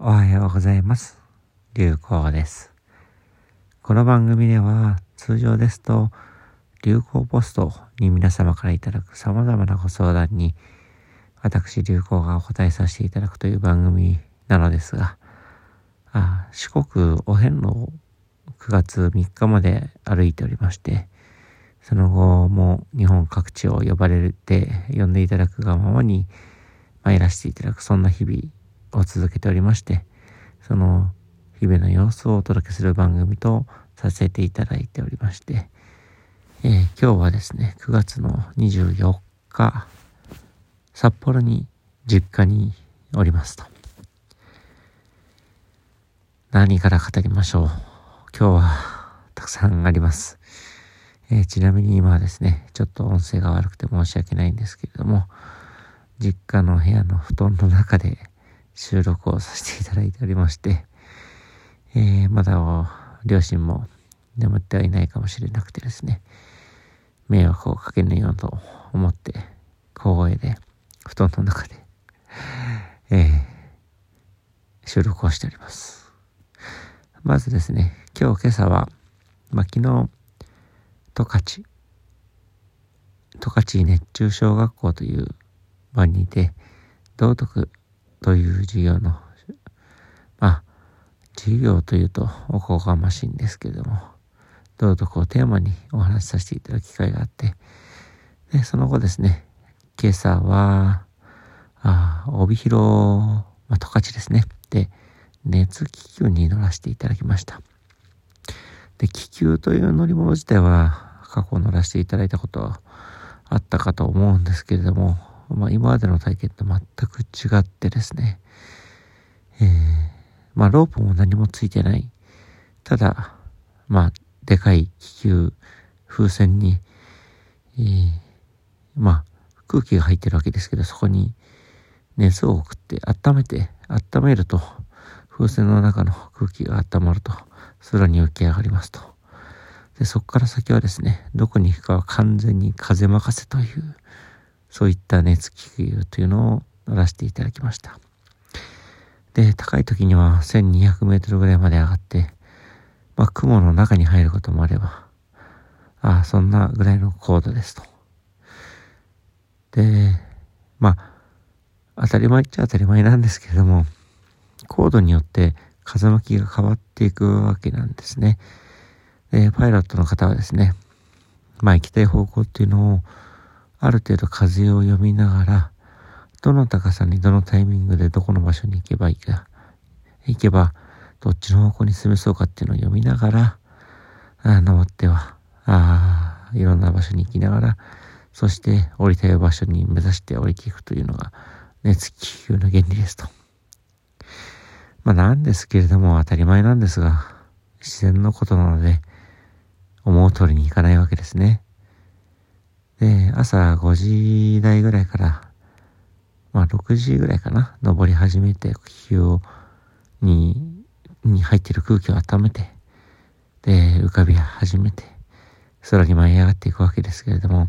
おはようございます。流行です。この番組では通常ですと流行ポストに皆様からいただく様々なご相談に私流行がお答えさせていただくという番組なのですが、あ四国お遍路を9月3日まで歩いておりまして、その後も日本各地を呼ばれて呼んでいただくがままに参らせていただくそんな日々を続けておりまして、その日々の様子をお届けする番組とさせていただいておりまして、えー今日はですね、9月の24日、札幌に実家におりますと。何から語りましょう。今日はたくさんあります。えーちなみに今はですね、ちょっと音声が悪くて申し訳ないんですけれども、実家の部屋の布団の中で収録をさせていただいておりまして、えーまだ両親も眠ってはいないかもしれなくてですね、迷惑をかけぬようと思って、小声で布団の中で、えー収録をしております。まずですね、今日今朝は、まあ、昨日、十勝、十勝熱中小学校という場にいて、道徳という授業の、まあ、授業というとおこがましいんですけれども、道徳をテーマにお話しさせていただく機会があって、で、その後ですね、今朝は、あ帯広、まあ、十勝ですね。で、熱気球に乗らせていただきました。で、気球という乗り物自体は過去乗らせていただいたことはあったかと思うんですけれども、まあ今までの体験と全く違ってですね、えー、まあロープも何もついてない。ただ、まあでかい気球、風船に、えーまあ空気が入ってるわけですけど、そこに熱を送って温めて、温めると、風船の中の空気が温まると、空に浮き上がりますと。で、そこから先はですね、どこに行くかは完全に風任せという、そういった熱気球というのを乗らせていただきました。で、高い時には1200メートルぐらいまで上がって、まあ、雲の中に入ることもあれば、ああ、そんなぐらいの高度ですと。で、まあ、当たり前っちゃ当たり前なんですけれども、高度によって風向きが変わっていくわけなんですね。で、パイロットの方はですね、まあ行きたい方向っていうのを、ある程度風を読みながら、どの高さにどのタイミングでどこの場所に行けばいいか、行けばどっちの方向に進めそうかっていうのを読みながら、あ登っては、あいろんな場所に行きながら、そして降りたい場所に目指して降りていくというのが熱気球の原理ですと。まあなんですけれども当たり前なんですが、自然のことなので、思う通りにいかないわけですね。で、朝5時台ぐらいから、まあ6時ぐらいかな、登り始めて、気球をに、に入ってる空気を温めて、で、浮かび始めて、空に舞い上がっていくわけですけれども、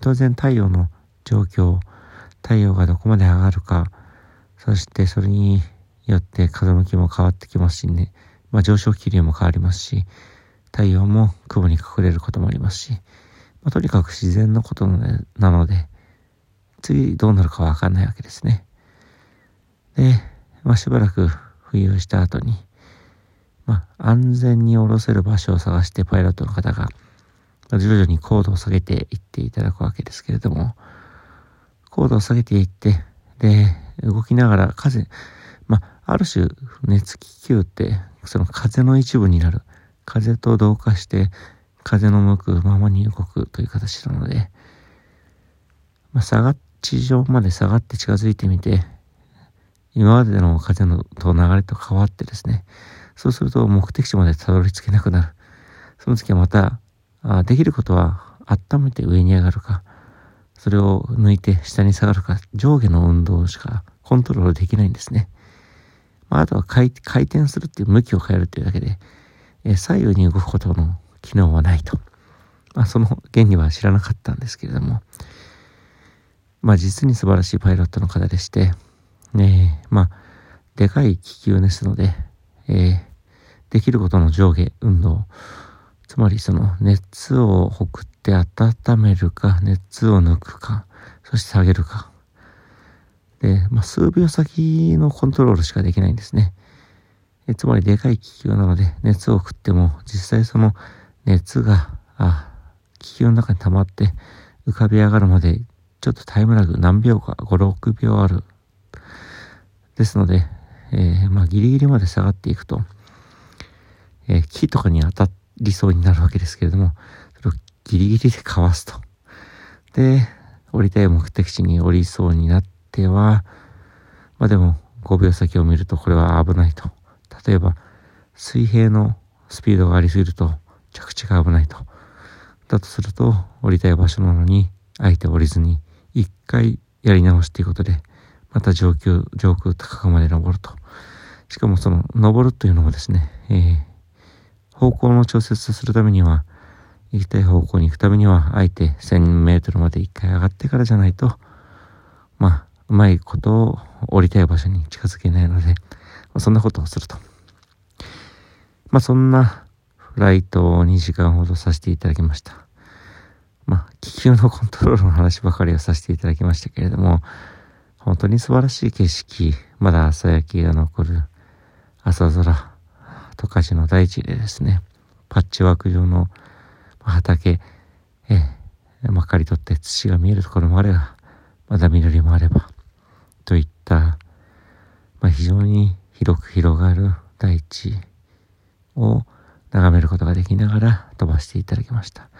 当然太陽の状況、太陽がどこまで上がるか、そしてそれによって風向きも変わってきますしね、まあ上昇気流も変わりますし、太陽も雲に隠れることもありますし、まあ、とにかく自然のことなので、次どうなるかわかんないわけですね。で、まあしばらく浮遊した後に、まあ安全に降ろせる場所を探してパイロットの方が、徐々に高度を下げていっていただくわけですけれども、高度を下げていって、で、動きながら風、まあ、ある種熱気球ってその風の一部になる。風と同化して風の向くままに動くという形なので、まあ、下が、地上まで下がって近づいてみて、今までの風のと流れと変わってですね、そうすると目的地までたどり着けなくなる。その時はまた、あできることは温めて上に上がるか、それを抜いて下に下がるか、上下の運動しかコントロールできないんですね。まあ、あとは回転するっていう向きを変えるっていうだけで、え左右に動くことの機能はないと。まあ、その原理は知らなかったんですけれども、まあ、実に素晴らしいパイロットの方でして、ねえ、まあ、でかい気球ですので、えー、できることの上下運動、つまりその熱を送って温めるか、熱を抜くか、そして下げるか。で、まあ、数秒先のコントロールしかできないんですね。えつまりでかい気球なので熱を送っても実際その熱があ気球の中に溜まって浮かび上がるまでちょっとタイムラグ何秒か5、6秒ある。ですので、えー、まあギリギリまで下がっていくと、えー、木とかに当たりそうになるわけですけれども、それをギリギリでかわすと。で、降りたい目的地に降りそうになっては、まあでも5秒先を見るとこれは危ないと。例えば、水平のスピードがありすぎると着地が危ないと。だとすると、降りたい場所なのに、あえて降りずに、一回やり直しということで、また上空、上空高くまで登ると。しかもその、登るというのもですね、えー、方向の調節するためには、行きたい方向に行くためには、あえて1000メートルまで一回上がってからじゃないと、まあ、うまいことを降りたい場所に近づけないので、まあ、そんなことをすると。まあそんなフライトを2時間ほどさせていただきました。まあ気球のコントロールの話ばかりをさせていただきましたけれども、本当に素晴らしい景色、まだ朝焼けが残る朝空、十勝の大地でですね、パッチワーク状の畑、ええ、まかり取って土が見えるところもあれば、まだ緑もあれば、といった、まあ、非常に広く広がる大地を眺めることができながら飛ばしていただきました。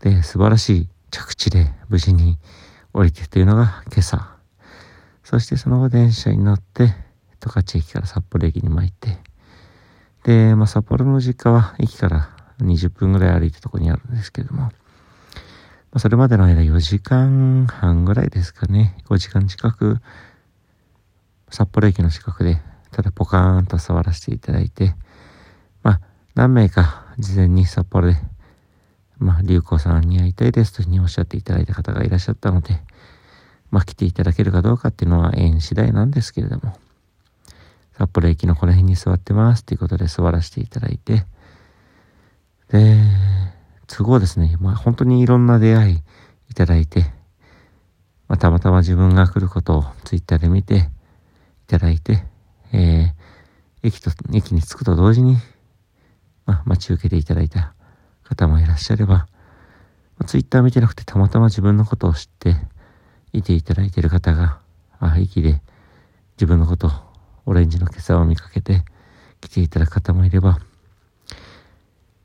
で、素晴らしい着地で無事に降りてというのが今朝。そしてその後電車に乗って、十勝駅から札幌駅に参って、で、まあ、札幌の実家は駅から20分ぐらい歩いたとこにあるんですけども、まあ、それまでの間4時間半ぐらいですかね、5時間近く、札幌駅の近くで、ただポカーンと座らせていただいて、何名か事前に札幌で、まあ、流行さんに会いたいですというふうにおっしゃっていただいた方がいらっしゃったので、まあ、来ていただけるかどうかっていうのは縁次第なんですけれども、札幌駅のこの辺に座ってますということで座らせていただいて、で、都合ですね、まあ、本当にいろんな出会いいただいて、まあ、たまたま自分が来ることをツイッターで見ていただいて、えー、駅と、駅に着くと同時にまあ、待ち受けていただいた方もいらっしゃれば、まあ、ツイッター見てなくてたまたま自分のことを知っていていただいている方が、あ、駅で自分のこと、オレンジの今朝を見かけて来ていただく方もいれば、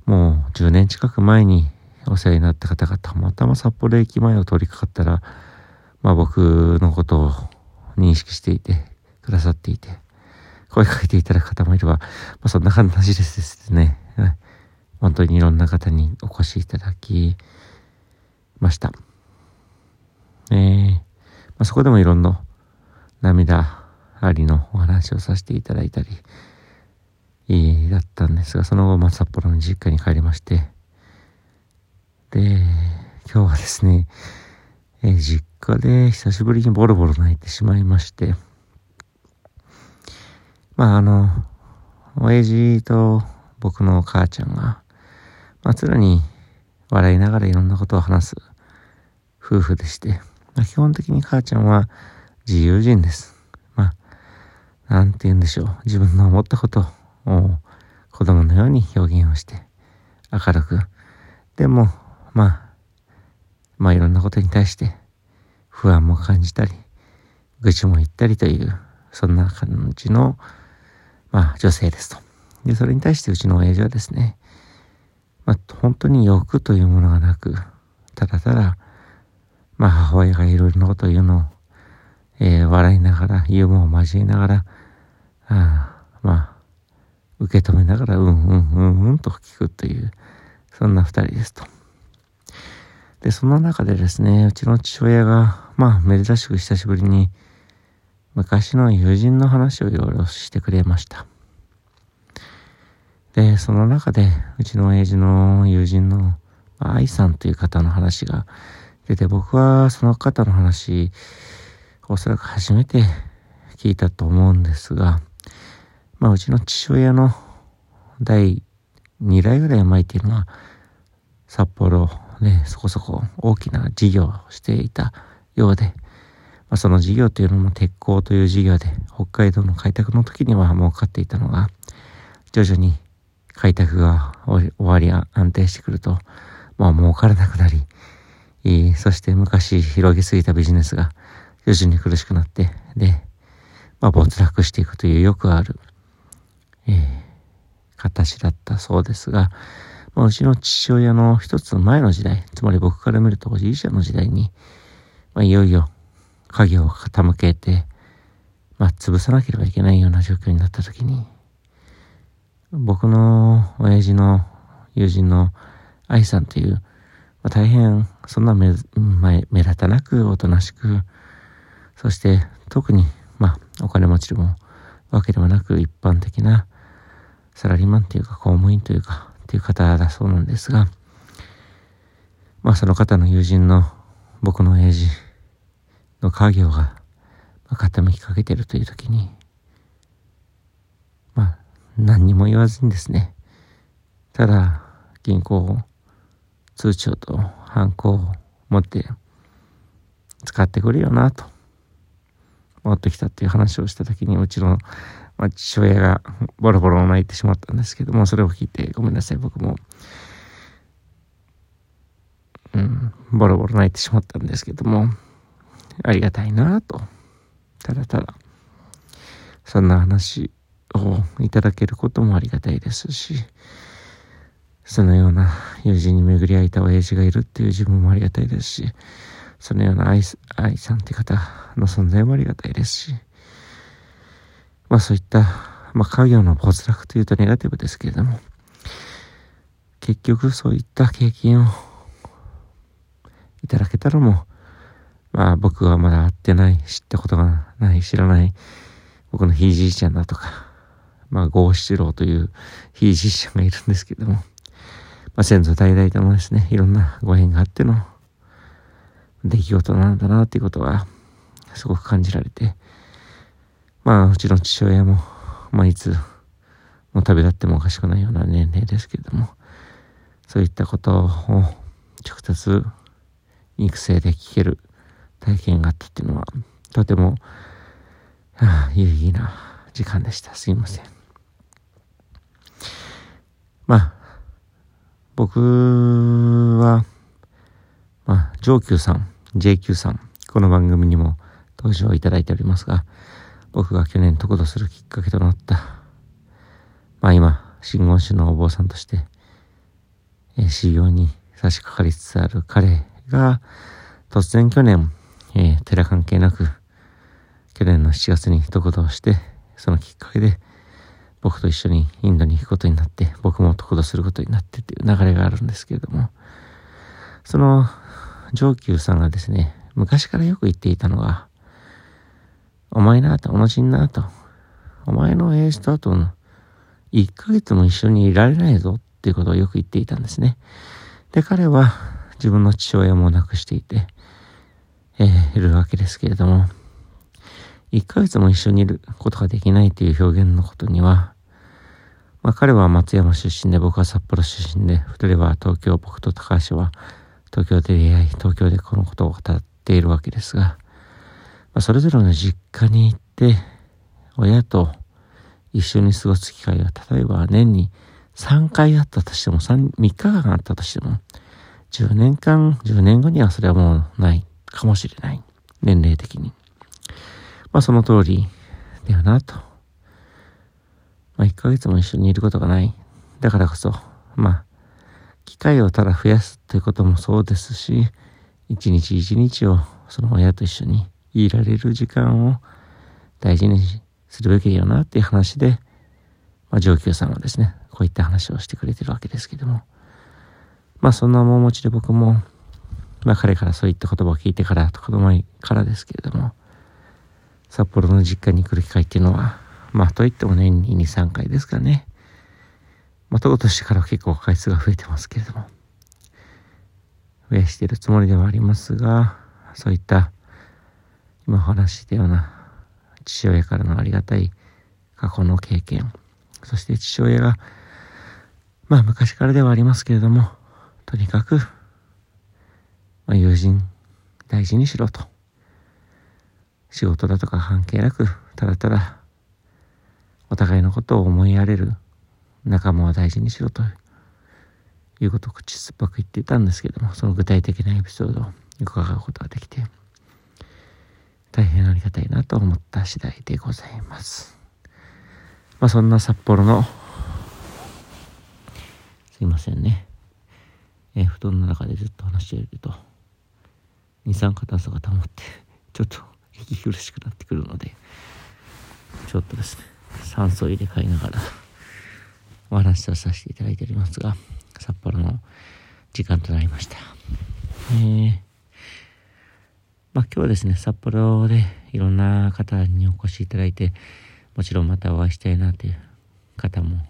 もう10年近く前にお世話になった方がたまたま札幌駅前を通りかかったら、まあ僕のことを認識していてくださっていて、声かけていただく方もいれば、まあそんな感じですね。本当にいろんな方にお越しいただきました。えー、まあ、そこでもいろんな涙ありのお話をさせていただいたり、えー、だったんですが、その後、まあ、札幌の実家に帰りまして、で、今日はですね、えー、実家で久しぶりにボロボロ泣いてしまいまして、まあ、あの、親父と僕の母ちゃんが、まあ、常に笑いながらいろんなことを話す夫婦でして、まあ、基本的に母ちゃんは自由人です。まあ、なんて言うんでしょう。自分の思ったことを子供のように表現をして、明るく。でも、まあ、まあいろんなことに対して不安も感じたり、愚痴も言ったりという、そんな感じの、まあ女性ですと。で、それに対してうちの親父はですね、まあ、本当に欲というものがなく、ただただ、まあ、母親がいろいろなことを言うのを、えー、笑いながら、ユーモアを交えながら、あまあ、受け止めながら、うんうんうんうんと聞くという、そんな二人ですと。で、その中でですね、うちの父親が、まあ、珍しく久しぶりに、昔の友人の話をいろいろしてくれました。で、その中で、うちの親父の友人の愛さんという方の話が出て、僕はその方の話、おそらく初めて聞いたと思うんですが、まあ、うちの父親の第2代ぐらい前っていうのは、札幌でそこそこ大きな事業をしていたようで、まあ、その事業というのも鉄鋼という事業で、北海道の開拓の時には儲かっていたのが、徐々に開拓が終わり安定してくると、まあ儲からなくなり、そして昔広げすぎたビジネスが徐々に苦しくなって、で、まあ没落していくというよくある、えー、形だったそうですが、まあ、うちの父親の一つ前の時代、つまり僕から見るとおじいちゃんの時代に、まあ、いよいよ影を傾けて、まあ、潰さなければいけないような状況になった時に、僕の親父の友人の愛さんという、まあ、大変そんな目目目立たなくおとなしく、そして特に、まあ、お金持ちでもわけではなく一般的なサラリーマンというか公務員というかっていう方だそうなんですが、まあその方の友人の僕の親父の家業が傾きかけてるという時に、まあ何にも言わずにですね、ただ銀行通帳とハンコを持って使ってくれよなと。持ってきたっていう話をした時にうちの、父親がボロボロ泣いてしまったんですけどもそれを聞いてごめんなさい僕もうんボロボロ泣いてしまったんですけどもありがたいなと。ただただそんな話をいただけることもありがたいですしそのような友人に巡り合えた親父がいるっていう自分もありがたいですし、そのような愛愛さんって方の存在もありがたいですし、まあそういった、まあ家業の没落というとネガティブですけれども、結局そういった経験をいただけたらもまあ僕はまだ会ってない、知ったことがない、知らない、僕のひいじいちゃんだとか、まあ、ゴー七郎というひいじいちゃんがいるんですけども、まあ、先祖代々ともですね、いろんなご縁があっての出来事なんだなっていうことは、すごく感じられて、まあ、うちの父親も、まあ、いつ、もう旅立ってもおかしくないような年齢ですけれども、そういったことを直接育成で聞ける体験があったっていうのは、とても、はあ、有意義な時間でした。すいません。まあ、僕は、まあ、上級さん、JQ さん、この番組にも登場いただいておりますが、僕が去年得度するきっかけとなった、まあ今、真言宗のお坊さんとして、えー、修行に差し掛かりつつある彼が、突然去年、えー、寺関係なく、去年の7月に得度をして、そのきっかけで、僕と一緒にインドに行くことになって、僕も得度することになってっていう流れがあるんですけれども、その上級さんがですね、昔からよく言っていたのが、お前なと、同じになと、お前の親父とあとの1ヶ月も一緒にいられないぞっていうことをよく言っていたんですね。で、彼は自分の父親も亡くしていて、えー、いるわけですけれども、1ヶ月も一緒にいることができないという表現のことには、まあ、彼は松山出身で僕は札幌出身で、二人は東京、僕と高橋は東京で出会い、東京でこのことを語っているわけですが、まあ、それぞれの実家に行って、親と一緒に過ごす機会が例えば年に3回あったとしても3、3日間あったとしても、10年間、10年後にはそれはもうないかもしれない。年齢的に。まあその通りだよなと。まあ1ヶ月も一緒にいることがない。だからこそ、まあ、機会をただ増やすということもそうですし、一日一日をその親と一緒にいられる時間を大事にするべきだよなっていう話で、まあ上級さんはですね、こういった話をしてくれてるわけですけども、まあそんな面持ちで僕も、まあ彼からそういった言葉を聞いてから、子供からですけれども、札幌の実家に来る機会っていうのは、まあ、といっても年に2、3回ですかね。まあ、ととしてから結構回数が増えてますけれども、増やしてるつもりではありますが、そういった、今お話したような父親からのありがたい過去の経験、そして父親が、まあ昔からではありますけれども、とにかく、まあ、友人大事にしろと。仕事だとか関係なく、ただただ、お互いのことを思いやれる仲間を大事にしろということを口酸っぱく言っていたんですけども、その具体的なエピソードを伺うことができて、大変ありがたいなと思った次第でございます。まあそんな札幌の、すいませんね。えー、布団の中でずっと話していると、二酸化炭素が溜まって、ちょっと息苦しくなってくるので、ちょっとですね、酸素を入れ替えながら、お話をさせていただいておりますが、札幌の時間となりました。えー、まあ今日はですね、札幌でいろんな方にお越しいただいて、もちろんまたお会いしたいなという方も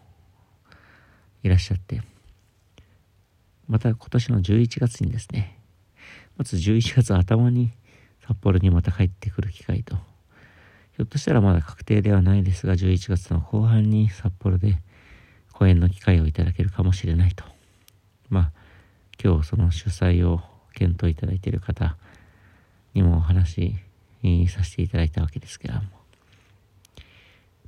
いらっしゃって、また今年の11月にですね、まず11月頭に札幌にまた帰ってくる機会と、ひょっとしたらまだ確定ではないですが、11月の後半に札幌で講演の機会をいただけるかもしれないと。まあ、今日その主催を検討いただいている方にもお話しさせていただいたわけですけども。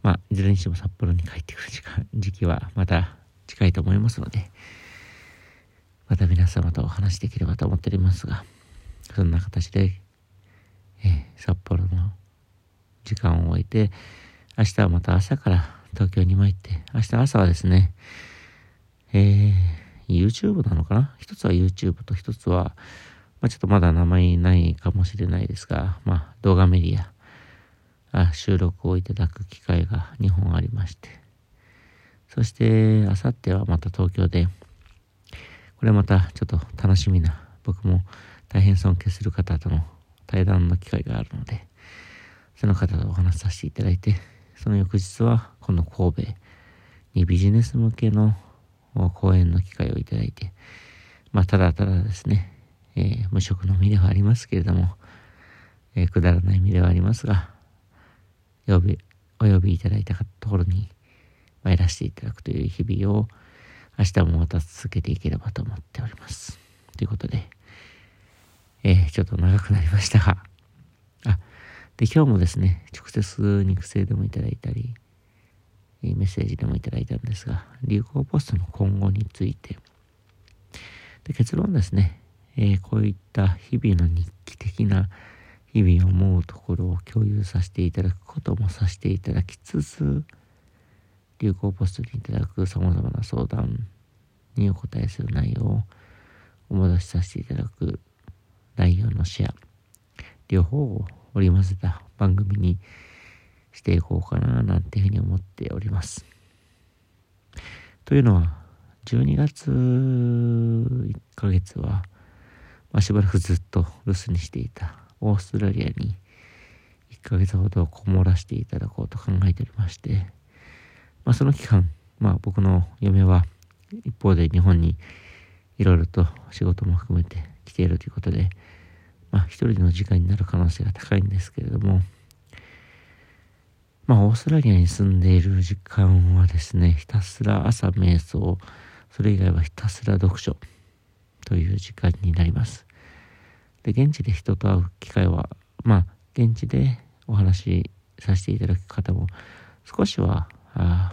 まあ、いずれにしても札幌に帰ってくる時間、時期はまた近いと思いますので、また皆様とお話しできればと思っておりますが、そんな形で、えー、札幌の時間を終えて、明日はまた朝から東京に参って、明日朝はですね、えー、YouTube なのかな？一つは YouTube と一つは、まあ、ちょっとまだ名前ないかもしれないですが、まあ、動画メディア、あ収録をいただく機会が2本ありまして、そして、あさってはまた東京で、これまたちょっと楽しみな、僕も大変尊敬する方との対談の機会があるので、その方とお話しさせていただいて、その翌日はこの神戸にビジネス向けの講演の機会をいただいて、まあ、ただただですね、えー、無職の身ではありますけれども、えー、くだらない身ではありますが、呼び、お呼びいただいたところに参らせていただくという日々を、明日もまた続けていければと思っております。ということで、えー、ちょっと長くなりましたが、あ、で、今日もですね、直接肉声でもいただいたり、メッセージでもいただいたんですが、流行ポストの今後について、で結論ですね、えー、こういった日々の日記的な日々思うところを共有させていただくこともさせていただきつつ、流行ポストにいただく様々な相談にお答えする内容をお戻しさせていただく内容のシェア、両方を織り交ぜた番組にしていこうかななんていうふうに思っております。というのは、12月1ヶ月は、まあ、しばらくずっと留守にしていたオーストラリアに1ヶ月ほどこもらせていただこうと考えておりまして、まあ、その期間、まあ、僕の嫁は一方で日本にいろいろと仕事も含めて来ているということで、まあ、一人の時間になる可能性が高いんですけれども、まあ、オーストラリアに住んでいる時間はですね、ひたすら朝瞑想、それ以外はひたすら読書という時間になります。で、現地で人と会う機会は、まあ、現地でお話しさせていただく方も少しは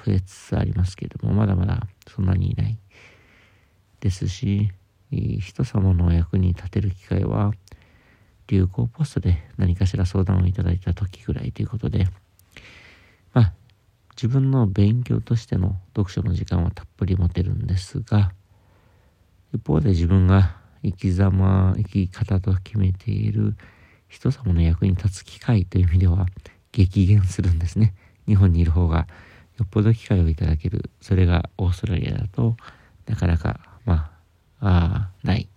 増えつつありますけれども、まだまだそんなにいないですし、人様の役に立てる機会は、流行ポストで何かしら相談をいただいた時ぐらいということで、まあ、自分の勉強としての読書の時間はたっぷり持てるんですが、一方で自分が生き様、生き方と決めている人様の役に立つ機会という意味では激減するんですね。日本にいる方がよっぽど機会をいただける。それがオーストラリアだとなかなか、まあ、あない。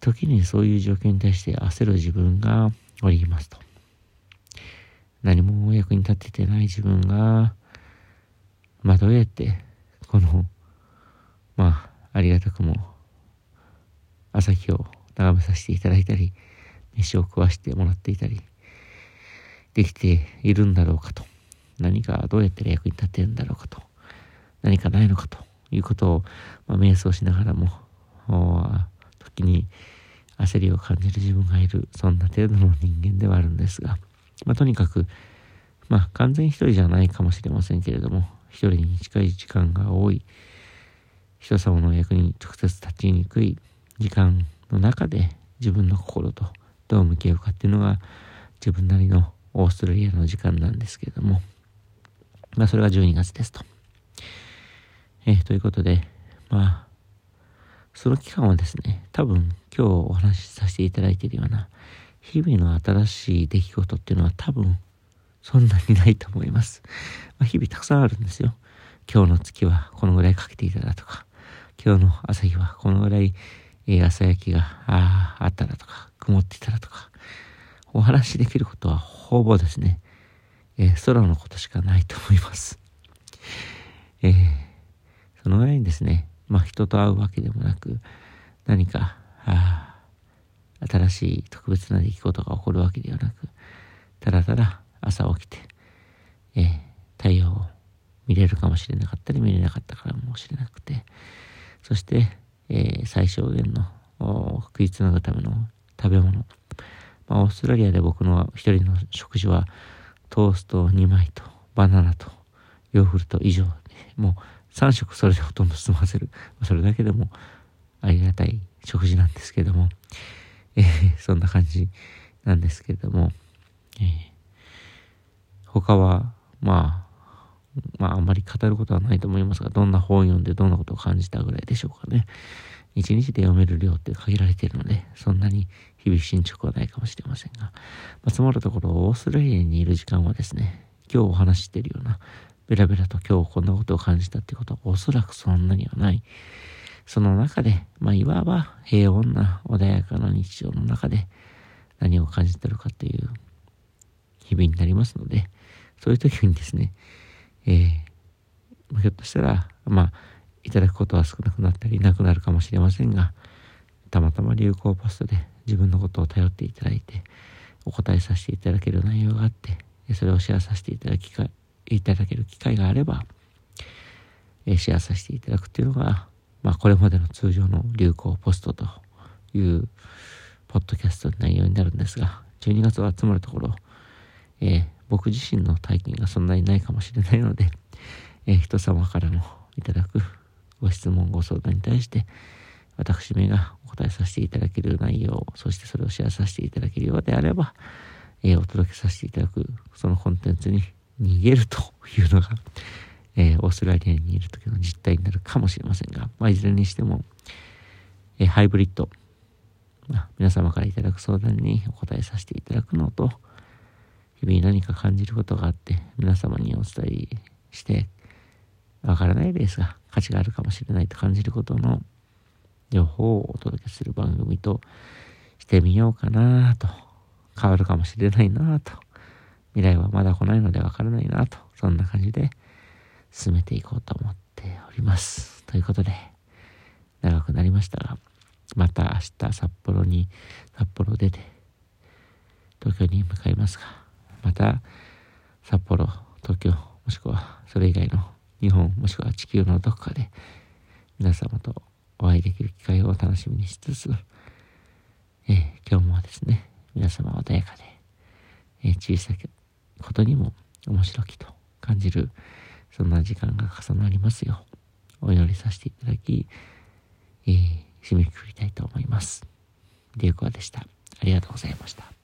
時にそういう状況に対して焦る自分がおりますと。何も役に立ててない自分が、まあどうやって、この、まあ、ありがたくも、朝日を眺めさせていただいたり、飯を食わしてもらっていたり、できているんだろうかと何かどうやったら役に立てるんだろうかと、何かないのかということを、まあ、瞑想しながらも、時に焦りを感じる自分がいる、そんな程度の人間ではあるんですが、まあ、とにかく、まあ、完全一人じゃないかもしれませんけれども、一人に近い時間が多い、人様の役に直接立ちにくい時間の中で自分の心とどう向き合うかっていうのが自分なりのオーストラリアの時間なんですけれども、まあそれが12月ですと。えー、ということで、まあ、その期間はですね、多分今日お話しさせていただいているような日々の新しい出来事っていうのは多分そんなにないと思います。まあ、日々たくさんあるんですよ。今日の月はこのぐらいかけていただとか、今日の朝日はこのぐらい、え、朝焼けがああったらとか、曇っていたらとか、お話しできることはほぼですね、えー、空のことしかないと思います。えー、そのぐらいにですね、まあ人と会うわけでもなく、何か、あ新しい特別な出来事が起こるわけではなく、ただただ朝起きて、えー、太陽を見れるかもしれなかったり見れなかったからもしれなくて、そして、えー、最小限の食いつなぐための食べ物。まあ、オーストラリアで僕の一人の食事はトースト2枚とバナナとヨーグルト以上で、もう3食それでほとんど済ませる。それだけでもありがたい食事なんですけども、えー、そんな感じなんですけれども、えー、他は、まあ、まあ、あんまり語ることはないと思いますが、どんな本を読んでどんなことを感じたぐらいでしょうかね。一日で読める量って限られているので、そんなに日々進捗はないかもしれませんが、まあ、つまるところ、オーストラリアにいる時間はですね、今日お話ししているような、ベラベラと今日こんなことを感じたってことはおそらくそんなにはない。その中で、まあ、いわば平穏な穏やかな日常の中で何を感じてるかという日々になりますので、そういう時にですね、えー、ひょっとしたら、まあ、いただくことは少なくなったりなくなるかもしれませんが、たまたま流行ポストで自分のことを頼っていただいて、お答えさせていただける内容があって、それをシェアさせていただきいただける機会があれば、えシェアさせていただくっていうのが、まあこれまでの通常の流行ポストというポッドキャストの内容になるんですが、12月は集まるところ、えー、僕自身の体験がそんなにないかもしれないので、えー、人様からのいただくご質問、ご相談に対して、私めがお答えさせていただける内容、そしてそれをシェアさせていただけるようであれば、えー、お届けさせていただく、そのコンテンツに逃げるというのが、えー、オーストラリアにいる時の実態になるかもしれませんが、まあ、いずれにしても、えー、ハイブリッド、まあ、皆様からいただく相談にお答えさせていただくのと、日々何か感じることがあって、皆様にお伝えして、わからないですが、価値があるかもしれないと感じることの情報をお届けする番組としてみようかなと、変わるかもしれないなと、未来はまだ来ないのでわからないなと、そんな感じで進めていこうと思っております。ということで、長くなりましたが、また明日札幌に、札幌出て、東京に向かいますが、また札幌、東京、もしくはそれ以外の日本もしくは地球のどこかで皆様とお会いできる機会を楽しみにしつつ、え、今日もですね、皆様穏やかで、えー、小さいことにも面白きと感じる、そんな時間が重なりますよ、お祈りさせていただき、えー、締めくくりたいと思います。リュウコアでした。ありがとうございました。